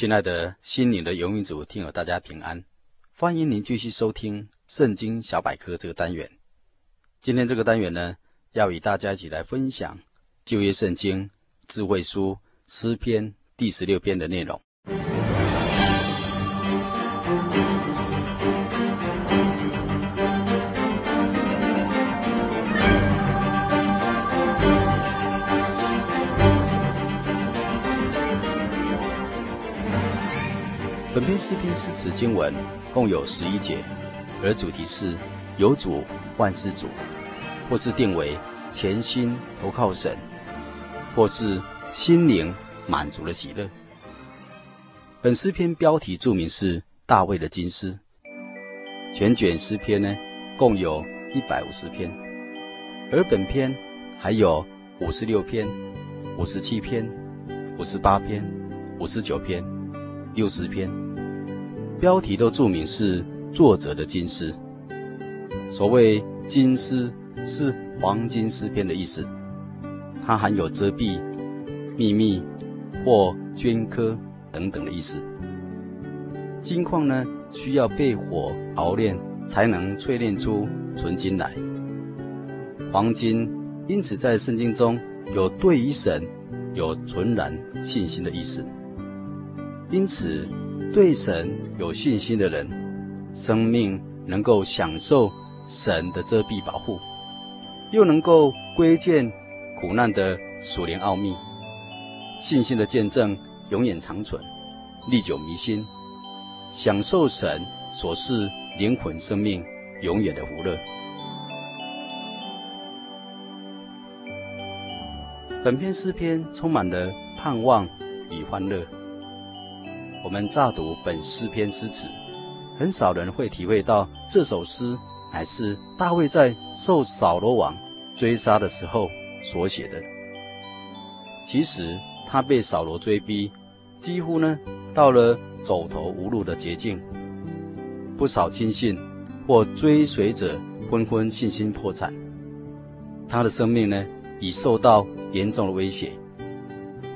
亲爱的心灵的游牧民族听友，大家平安！欢迎您继续收听《圣经小百科》这个单元。今天这个单元呢，要与大家一起来分享旧约圣经智慧书诗篇第十六篇的内容。篇诗篇诗词经文共有十一节，而主题是“有主万事主”，或是定为“全心投靠神”，或是“心灵满足的喜乐”。本诗篇标题注明是大卫的金诗。全卷诗篇呢，共有一百五十篇，而本篇还有五十六篇、五十七篇、五十八篇、五十九篇。六十篇，标题都注明是作者的金诗。所谓金诗，是黄金诗篇的意思，它含有遮蔽、秘密或镌刻等等的意思。金矿呢，需要被火熬炼才能淬炼出纯金来。黄金因此在圣经中有对于神有纯然信心的意思。因此，对神有信心的人，生命能够享受神的遮蔽保护，又能够窥见苦难的属灵奥秘。信心的见证永远长存，历久弥新，享受神所赐灵魂生命永远的福乐。本篇诗篇充满了盼望与欢乐。我们乍读本诗篇诗词，很少人会体会到这首诗乃是大卫在受扫罗王追杀的时候所写的。其实他被扫罗追逼，几乎呢到了走投无路的绝境，不少亲信或追随者纷纷信心破产，他的生命呢已受到严重的威胁。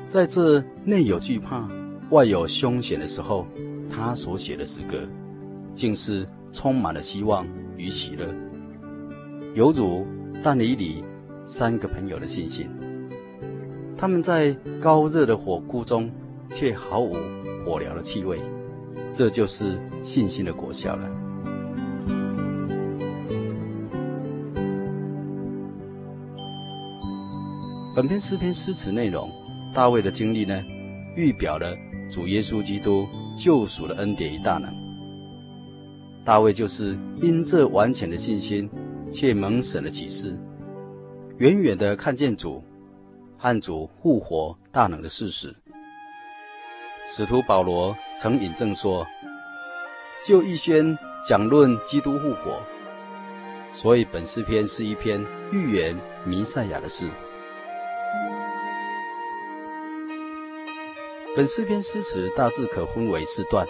在这内有惧怕，外有凶险的时候，他所写的诗歌，竟是充满了希望与喜乐，犹如但以理三个朋友的信心。他们在高热的火窟中，却毫无火燎的气味，这就是信心的果效了。本篇诗篇诗词内容，大卫的经历呢，预表了。主耶稣基督救赎的恩典与大能，大卫就是因这完全的信心，且蒙神的启示，远远的看见主和主复活大能的事实。使徒保罗曾引证说：“就预先讲论基督复活，所以本诗篇是一篇预言弥赛亚的事。”本诗篇诗词大致可分为四段。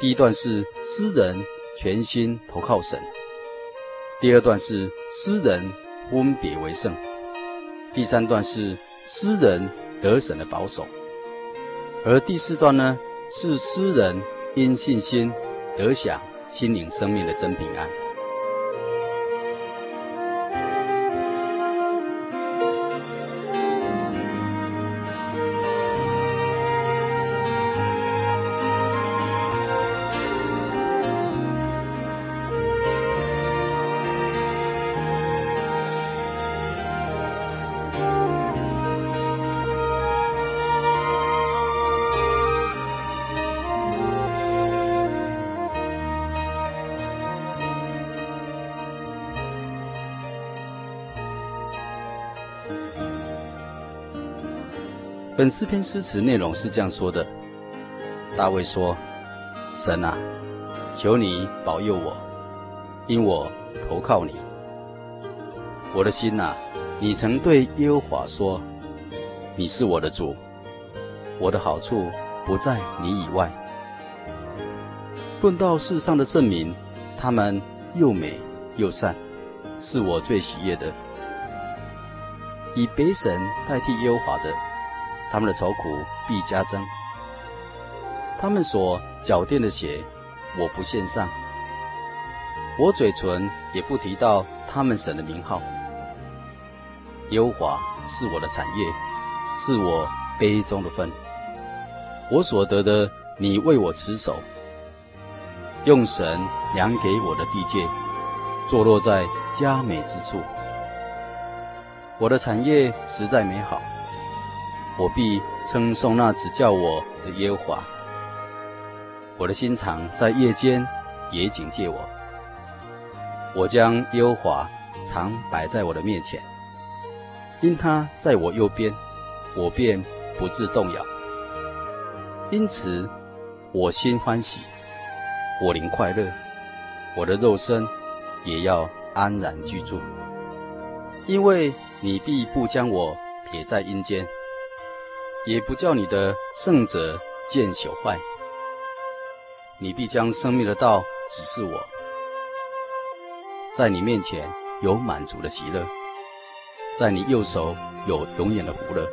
第一段是诗人全心投靠神；第二段是诗人分别为圣；第三段是诗人得神的保守；而第四段呢，是诗人因信心得享心灵生命的真平安。本诗篇诗词内容是这样说的：大卫说：“神啊，求你保佑我，因我投靠你。我的心啊，你曾对耶和华说：你是我的主，我的好处不在你以外。论到世上的圣民，他们又美又善，是我最喜悦的。以别神代替耶和华的。”他们的愁苦必加增，他们所缴垫的血，我不献上，我嘴唇也不提到他们神的名号。优华是我的产业，是我杯中的分，我所得的，你为我持守，用神量给我的地界，坐落在佳美之处。我的产业实在美好。我必称颂那指教我的耶和华。我的心肠在夜间也警戒我。我将耶和华常摆在我的面前，因他在我右边，我便不致动摇。因此，我心欢喜，我灵快乐，我的肉身也要安然居住，因为你必不将我撇在阴间。也不叫你的圣者见朽坏，你必将生命的道指示我，在你面前有满足的喜乐，在你右手有永远的福乐。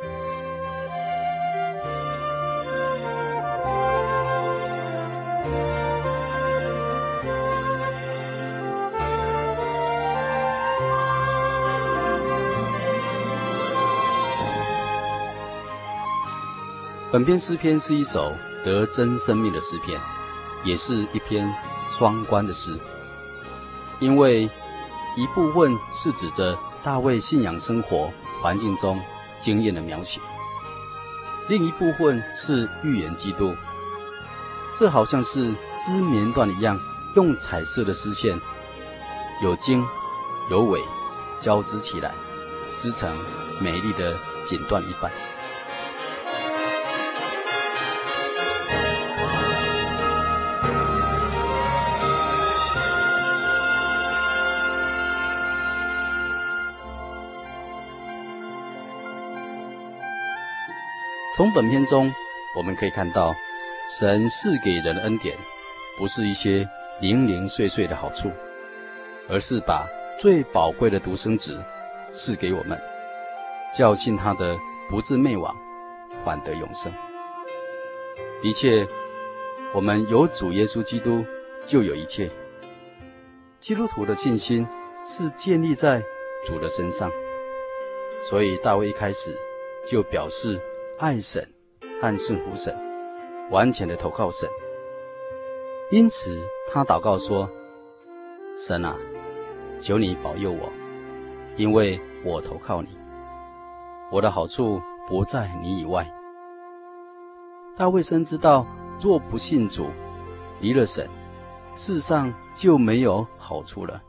本篇诗篇是一首得真生命的诗篇，也是一篇双关的诗。因为一部分是指着大卫信仰生活环境中经验的描写，另一部分是预言基督。这好像是织棉缎一样，用彩色的丝线，有经有纬交织起来，织成美丽的锦缎一般。从本篇中，我们可以看到，神赐给人的恩典，不是一些零零碎碎的好处，而是把最宝贵的独生子赐给我们，教训他的不至灭亡，反得永生。的确，我们有主耶稣基督，就有一切。基督徒的信心是建立在主的身上，所以大卫一开始就表示。爱神和顺服神，完全的投靠神。因此，他祷告说：“神啊，求你保佑我，因为我投靠你。我的好处不在你以外。”大卫深知道，若不信主，离了神，世上就没有好处了。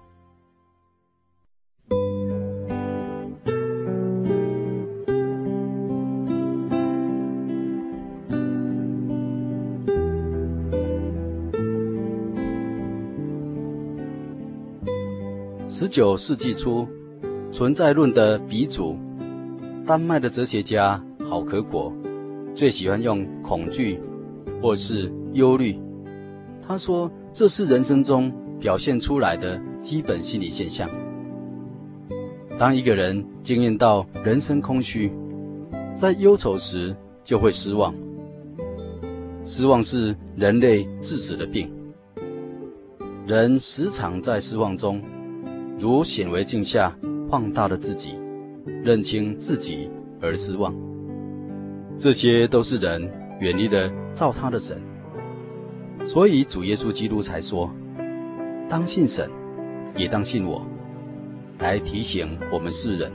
九世纪初，存在论的鼻祖，丹麦的哲学家郝可果，最喜欢用恐惧或是忧虑。他说，这是人生中表现出来的基本心理现象。当一个人经验到人生空虚，在忧愁时就会失望。失望是人类致死的病。人时常在失望中。如显微镜下放大了自己，认清自己而失望，这些都是人远离了造他的神。所以主耶稣基督才说：“当信神，也当信我。”来提醒我们世人，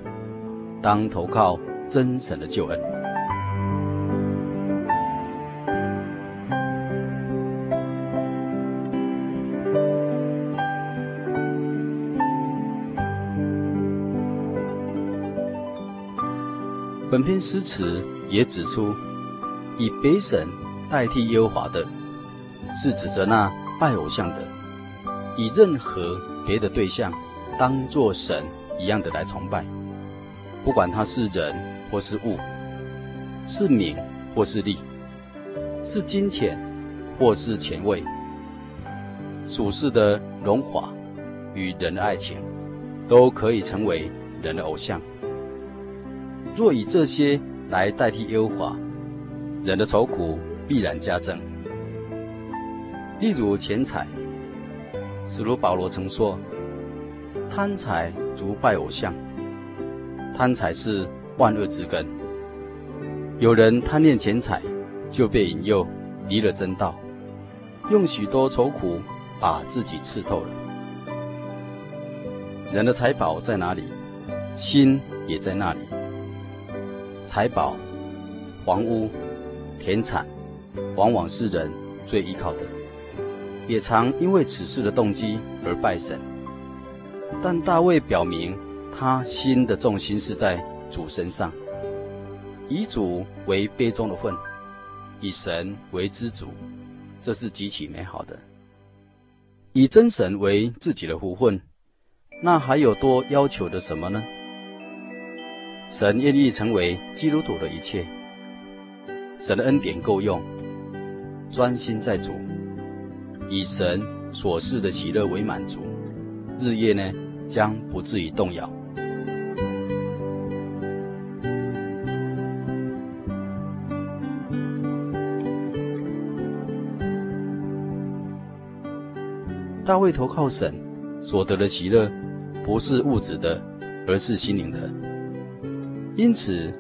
当投靠真神的救恩。本篇诗词也指出，以别神代替耶和华的，是指着那拜偶像的，以任何别的对象当作神一样的来崇拜，不管他是人或是物，是名或是利，是金钱或是权位，属世的荣华与人的爱情，都可以成为人的偶像。若以这些来代替耶和华，人的愁苦必然加增。例如钱财，使徒保罗曾说：“贪财如拜偶像，贪财是万恶之根。”有人贪恋钱财，就被引诱离了真道，用许多愁苦把自己刺透了。人的财宝在哪里，心也在那里。财宝、房屋、田产，往往是人最依靠的，也常因为此事的动机而拜神。但大卫表明，他心的重心是在主身上，以主为杯中的分，以神为知足，这是极其美好的。以真神为自己的福分，那还有多要求的什么呢？神愿意成为基督徒的一切，神的恩典够用，专心在主，以神所赐的喜乐为满足，日夜呢将不至于动摇。大卫投靠神所得的喜乐，不是物质的，而是心灵的。因此，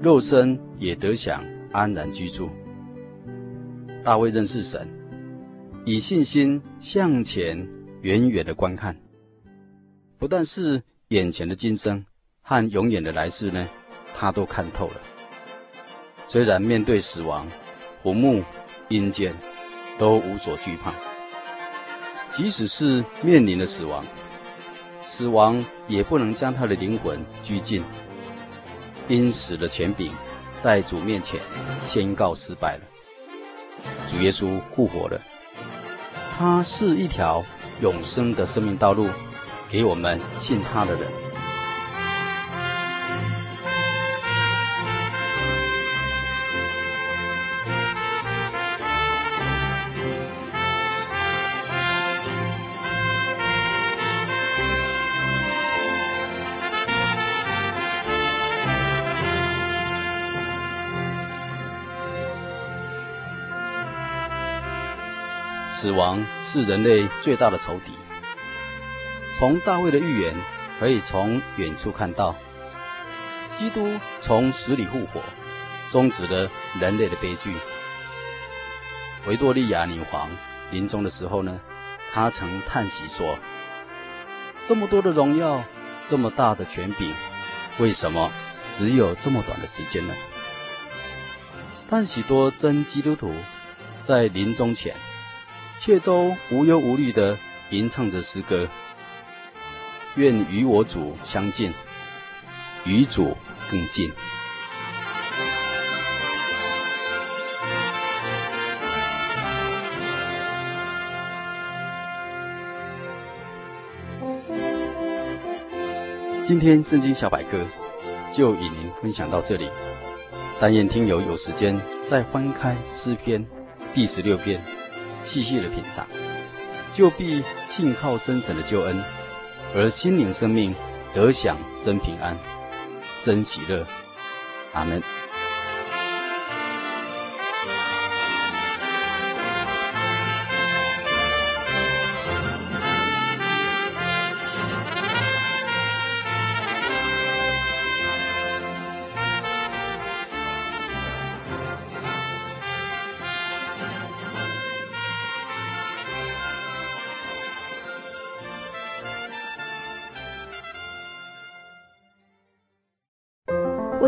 肉身也得享安然居住。大卫认识神，以信心向前远远的观看，不但是眼前的今生和永远的来世呢，他都看透了。虽然面对死亡、坟墓、阴间，都无所惧怕；即使是面临了死亡，死亡也不能将他的灵魂拘禁。因死的权柄，在主面前宣告失败了。主耶稣复活了，他是一条永生的生命道路，给我们信他的人。死亡是人类最大的仇敌。从大卫的预言可以从远处看到，基督从死里复活，终止了人类的悲剧。维多利亚女皇临终的时候呢，她曾叹息说：“这么多的荣耀，这么大的权柄，为什么只有这么短的时间呢？”但许多真基督徒在临终前，却都无忧无虑的吟唱着诗歌，愿与我主相近，与主更近。今天圣经小百科就与您分享到这里，但愿听友有时间再翻开诗篇第十六篇。细细的品尝，就必信靠真神的救恩，而心灵生命得享真平安、真喜乐。阿门。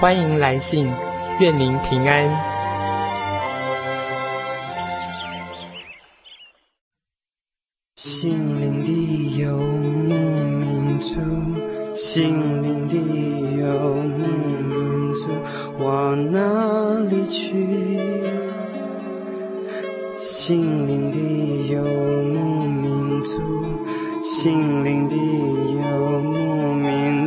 欢迎来信，愿您平安。心灵的游牧民族，心灵的游牧民族。往哪里去？心灵的游牧民族，心灵的游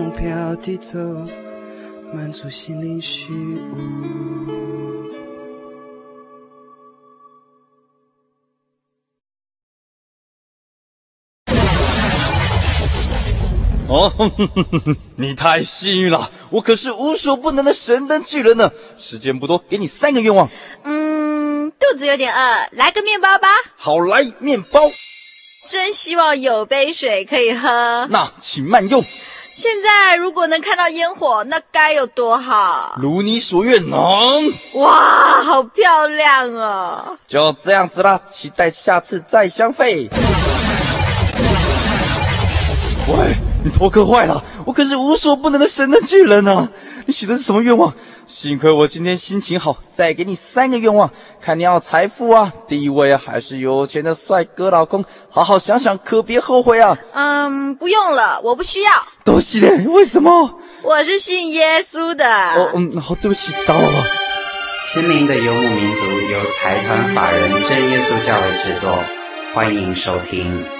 目标地走，满足心灵虚无。你太幸运了，我可是无所不能的神灯巨人呢。时间不多，给你三个愿望。嗯，肚子有点饿，来个面包吧。好，来面包。真希望有杯水可以喝。那请慢用。现在如果能看到烟火，那该有多好。如你所愿，能。哇，好漂亮哦。就这样子啦，期待下次再相会。你头磕坏了，我可是无所不能的神的巨人啊！你许的是什么愿望？幸亏我今天心情好，再给你三个愿望，看你要财富啊、地位啊，还是有钱的帅哥老公？好好想想，可别后悔啊！嗯，不用了，我不需要。都是的，为什么？我是信耶稣的。哦，嗯，好，对不起，打扰了。心灵的游牧民族由财团法人真耶稣教会制作，欢迎收听。